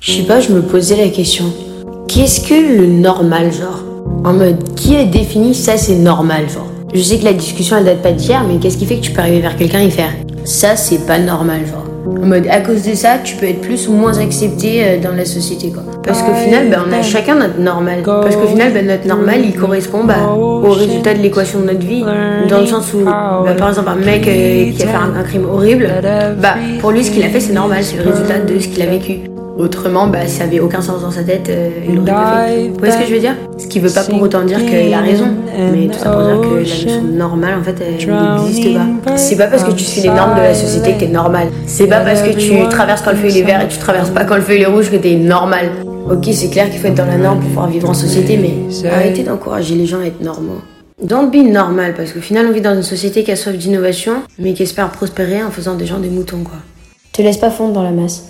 Je sais pas, je me posais la question. Qu'est-ce que le normal, genre? En mode, qui a défini ça c'est normal, genre Je sais que la discussion elle date pas d'hier, mais qu'est-ce qui fait que tu peux arriver vers quelqu'un et faire ça c'est pas normal, genre en mode, à cause de ça, tu peux être plus ou moins accepté euh, dans la société, quoi. Parce qu'au final, ben, on a chacun notre normal. Parce qu'au final, ben, notre normal, il correspond bah, au résultat de l'équation de notre vie. Dans le sens où, bah, par exemple, un mec euh, qui a fait un, un crime horrible, bah, pour lui, ce qu'il a fait, c'est normal, c'est le résultat de ce qu'il a vécu. Autrement, bah, si ça avait aucun sens dans sa tête, euh, il l'aurait pas fait. Vous voyez ce que je veux dire? Ce qui veut pas pour autant dire qu'il a raison, mais tout ça pour dire que la notion de normal, en fait, elle n'existe pas. C'est pas parce que tu suis les normes de la société que t'es normal. C'est pas parce que tu traverses quand le feu il est vert et tu traverses pas quand le feu il est rouge que t'es normal. Ok, c'est clair qu'il faut être dans la norme pour pouvoir vivre en société, mais arrêtez d'encourager les gens à être normaux. Don't be normal, parce qu'au final, on vit dans une société qui a soif d'innovation, mais qui espère prospérer en faisant des gens des moutons, quoi. Te laisse pas fondre dans la masse.